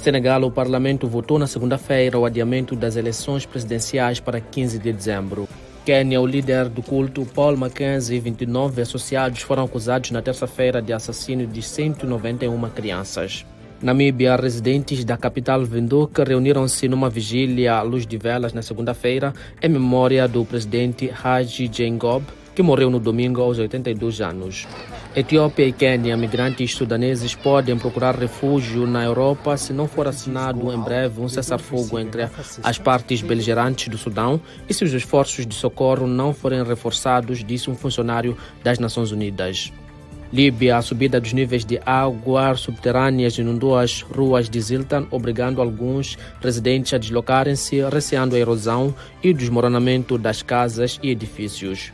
Senegal, o parlamento votou na segunda-feira o adiamento das eleições presidenciais para 15 de dezembro. Quênia, o líder do culto Paul Mackenzie e 29 associados foram acusados na terça-feira de assassínio de 191 crianças. Namíbia, residentes da capital Windhoek reuniram-se numa vigília à luz de velas na segunda-feira em memória do presidente Haji Jacob, que morreu no domingo aos 82 anos. Etiópia e Quênia, migrantes sudaneses podem procurar refúgio na Europa se não for assinado em breve um cessar-fogo entre as partes beligerantes do Sudão e se os esforços de socorro não forem reforçados, disse um funcionário das Nações Unidas. Líbia, a subida dos níveis de água subterrâneas inundou as ruas de Ziltan, obrigando alguns residentes a deslocarem-se, receando a erosão e o desmoronamento das casas e edifícios.